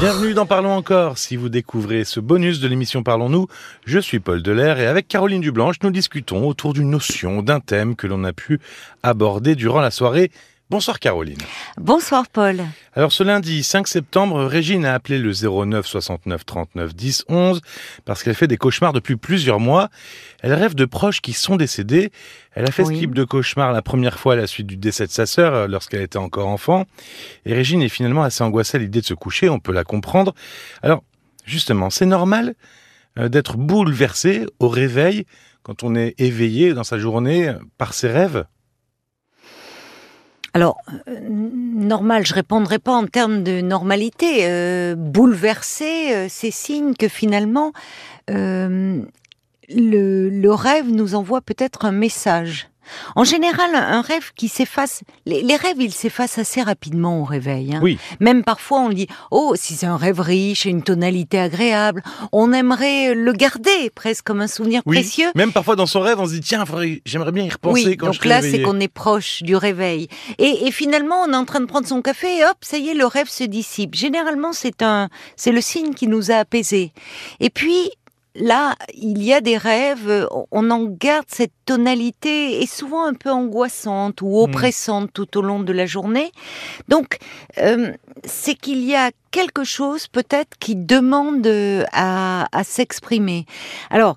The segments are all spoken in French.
Bienvenue dans Parlons encore. Si vous découvrez ce bonus de l'émission Parlons-nous, je suis Paul Delair et avec Caroline Dublanche, nous discutons autour d'une notion, d'un thème que l'on a pu aborder durant la soirée. Bonsoir Caroline. Bonsoir Paul. Alors ce lundi 5 septembre, Régine a appelé le 09 69 39 10 11 parce qu'elle fait des cauchemars depuis plusieurs mois. Elle rêve de proches qui sont décédés. Elle a fait Oui. ce type de cauchemar la première fois à la suite du décès de sa sœur euh, lorsqu'elle était encore enfant. Et Régine est finalement assez angoissée à l'idée de se coucher, on peut la comprendre. Alors justement, c'est normal euh, d'être bouleversé au réveil quand on est éveillé dans sa journée euh, par ses rêves? Alors, euh, normal, je répondrai pas en termes de normalité. Euh, bouleversé, euh, c'est signe que finalement, euh, le, le rêve nous envoie peut-être un message. En général, un rêve qui s'efface, les, les rêves, ils s'effacent assez rapidement au réveil. hein. Oui. Même parfois, on dit, oh, si c'est un rêve riche, une tonalité agréable, on aimerait le garder presque comme un souvenir Oui, précieux. même parfois dans son rêve, on se dit tiens, j'aimerais bien y repenser oui, quand donc je là, c'est qu'on est proche du réveil. Et, et finalement, on est en train de prendre son café et hop, ça y est, le rêve se dissipe. Généralement, c'est un, c'est le signe qui nous a apaisés. Et puis, là, il y a des rêves, on en garde cette tonalité et souvent un peu angoissante ou oppressante tout au long de la journée. Donc, euh, c'est qu'il y a quelque chose peut-être qui demande euh, à, à s'exprimer. Alors,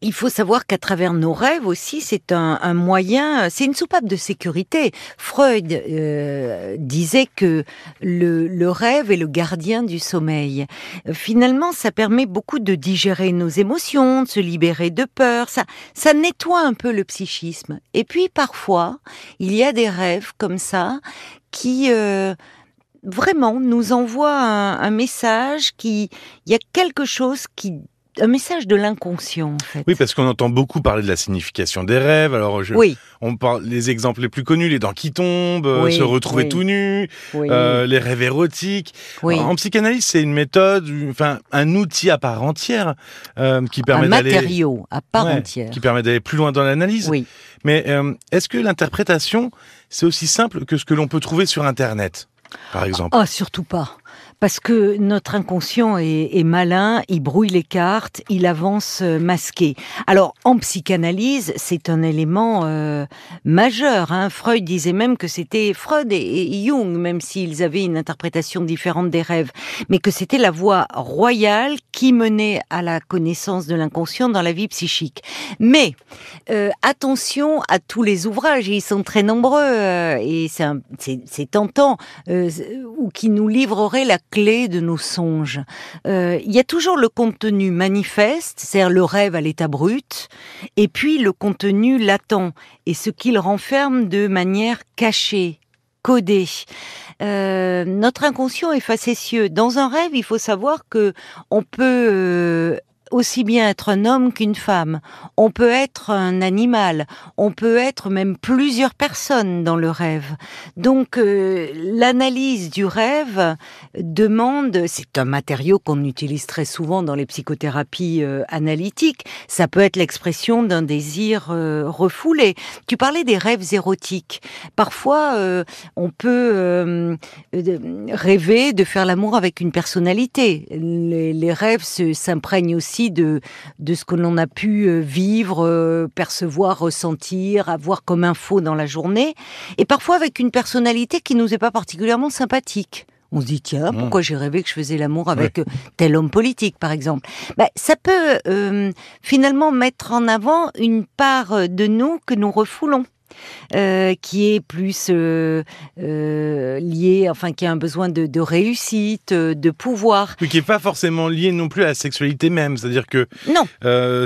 il faut savoir qu'à travers nos rêves aussi, c'est un, un moyen, c'est une soupape de sécurité. Freud euh, disait que le, le rêve est le gardien du sommeil. Euh, Finalement, ça permet beaucoup de digérer nos émotions, de se libérer de peur. Ça, ça nettoie un peu le psychisme. Et puis parfois, il y a des rêves comme ça qui euh, vraiment nous envoient un, un message qui, il y a quelque chose qui un message de l'inconscient en fait. Oui, parce qu'on entend beaucoup parler de la signification des rêves. Alors, je, Oui, on parle les exemples les plus connus, les dents qui tombent, euh, Oui, se retrouver oui. tout nu, euh, les rêves érotiques. En psychanalyse, c'est une méthode, enfin un outil à part entière euh, qui un permet d'aller matériau à part Ouais, entière. qui permet d'aller plus loin dans l'analyse. Oui. Mais euh, est-ce que l'interprétation, c'est aussi simple que ce que l'on peut trouver sur Internet, par exemple? Ah, surtout pas. Parce que notre inconscient est, est malin, il brouille les cartes, il avance euh, masqué. Alors, en psychanalyse, c'est un élément euh, majeur. Hein. Freud disait même que c'était Freud et, Jung, même s'ils avaient une interprétation différente des rêves, mais que c'était la voie royale qui menait à la connaissance de l'inconscient dans la vie psychique. Mais euh, attention à tous les ouvrages, ils sont très nombreux euh, et c'est tentant, euh, ou qui nous livreraient la clé de nos songes. Euh, Il y a toujours le contenu manifeste, c'est-à-dire le rêve à l'état brut, et puis le contenu latent, et ce qu'il renferme de manière cachée, codée. Euh, notre inconscient est facétieux. Dans un rêve, il faut savoir que on peut euh, aussi bien être un homme qu'une femme. On peut être un animal. On peut être même plusieurs personnes dans le rêve. Donc euh, l'analyse du rêve demande, c'est un matériau qu'on utilise très souvent dans les psychothérapies euh, analytiques. Ça peut être l'expression d'un désir euh, refoulé. Tu parlais des rêves érotiques. Parfois, on peut rêver de faire l'amour avec une personnalité. Les, rêves s'imprègnent aussi de, de ce que l'on a pu euh, vivre, euh, percevoir, ressentir, avoir comme info dans la journée. Et parfois avec une personnalité qui nous est pas particulièrement sympathique. On se dit, tiens, Mmh. pourquoi j'ai rêvé que je faisais l'amour avec euh, tel homme politique, par exemple? Ben, Ça peut euh, finalement mettre en avant une part de nous que nous refoulons. Euh, qui est plus euh, euh, lié, enfin qui a un besoin de, de réussite, de pouvoir. Oui, qui est pas forcément lié non plus à la sexualité même. C'est-à-dire que Non,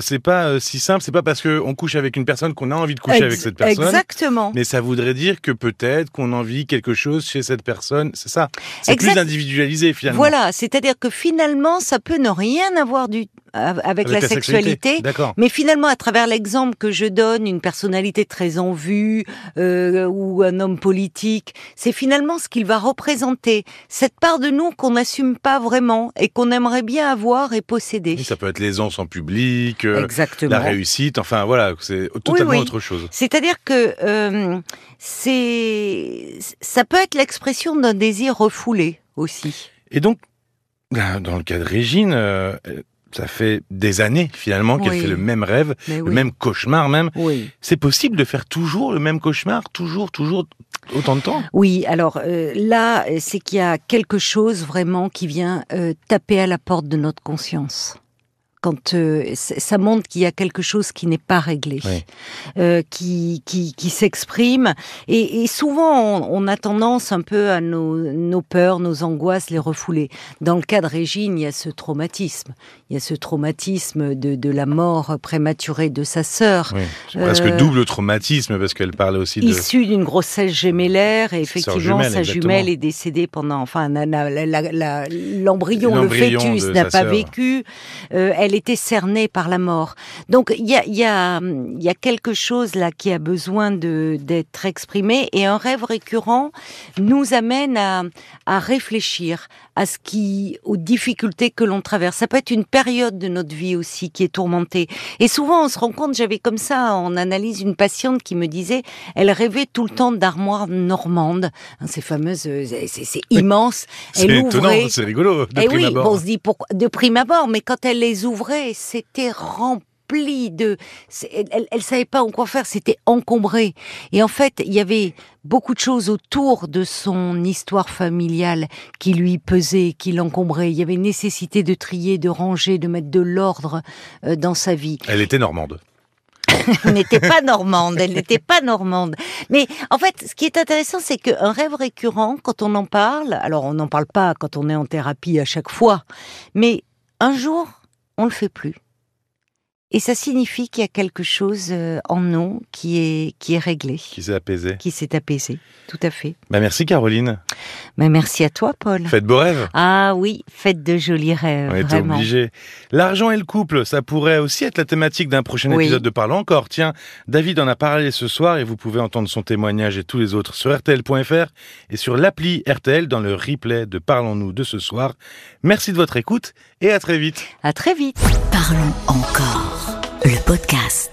c'est pas si simple. C'est pas parce qu'on couche avec une personne qu'on a envie de coucher ex- avec cette personne. Exactement. Mais ça voudrait dire que peut-être qu'on envie quelque chose chez cette personne. C'est ça. C'est plus individualisé finalement. Voilà, c'est-à-dire que finalement, ça peut ne rien avoir du, avec, la, sexualité. D'accord. Mais finalement, à travers l'exemple que je donne, une personnalité très en vue euh, ou un homme politique, c'est finalement ce qu'il va représenter. Cette part de nous qu'on n'assume pas vraiment et qu'on aimerait bien avoir et posséder. Oui, ça peut être l'aisance en public, euh, la réussite. Enfin voilà, c'est totalement oui. autre chose. C'est-à-dire que euh, c'est ça peut être l'expression d'un désir refoulé aussi. Et donc, Dans le cas de Régine, euh, ça fait des années finalement qu'elle Oui. fait le même rêve, Mais le oui. même cauchemar même. Oui. C'est possible de faire toujours le même cauchemar, toujours, toujours autant de temps? Oui, alors euh, là, c'est qu'il y a quelque chose vraiment qui vient euh, taper à la porte de notre conscience. Quand euh, ça montre qu'il y a quelque chose qui n'est pas réglé, Oui. euh, qui, qui, qui s'exprime. Et, et souvent, on, on a tendance un peu à nos, nos peurs, nos angoisses, les refouler. Dans le cas de Régine, il y a ce traumatisme. Il y a ce traumatisme de, de la mort prématurée de sa sœur. Oui. C'est presque Euh, double traumatisme parce qu'elle parle aussi de... Issue d'une grossesse gémellaire, et effectivement, jumelle, sa jumelle est décédée pendant, enfin, l'embryon, le fœtus n'a pas vécu, euh, elle était cernée par la mort. Donc, il y a, il y, a, il y a quelque chose là qui a besoin d'être exprimé, et un rêve récurrent nous amène à, à réfléchir à ce qui, aux difficultés que l'on traverse. Ça peut être une période de notre vie aussi qui est tourmentée. Et souvent, on se rend compte, j'avais comme ça, on analyse une patiente qui me disait, elle rêvait tout le temps d'armoires normandes, hein, ces fameuses, euh, c'est immense. C'est étonnant, c'est rigolo de Eh prime oui, abord. on se dit de prime abord, mais quand elle les c'était rempli de. Elle, elle savait pas en quoi faire, c'était encombré. Et en fait, il y avait beaucoup de choses autour de son histoire familiale qui lui pesaient, qui l'encombraient. Il y avait nécessité de trier, de ranger, de mettre de l'ordre euh, dans sa vie. Elle était normande. Elle n'était pas normande, elle n'était pas normande. Mais en fait, ce qui est intéressant, c'est qu'un rêve récurrent, quand on en parle, alors on n'en parle pas quand on est en thérapie à chaque fois, mais un jour, on le fait plus. Et ça signifie qu'il y a quelque chose euh, en nous qui est, qui est réglé, Qui s'est apaisée. qui s'est apaisé. Tout à fait. Bah merci Caroline. Mais merci à toi, Paul. Faites beaux rêves. Ah oui, faites de jolis rêves, On était vraiment. obligé. L'argent et le couple, ça pourrait aussi être la thématique d'un prochain Oui. épisode de Parlons encore. Tiens, David en a parlé ce soir et vous pouvez entendre son témoignage et tous les autres sur RTL.fr et sur l'appli RTL dans le replay de Parlons-nous de ce soir. Merci de votre écoute et à très vite. À très vite. Parlons encore. Le podcast.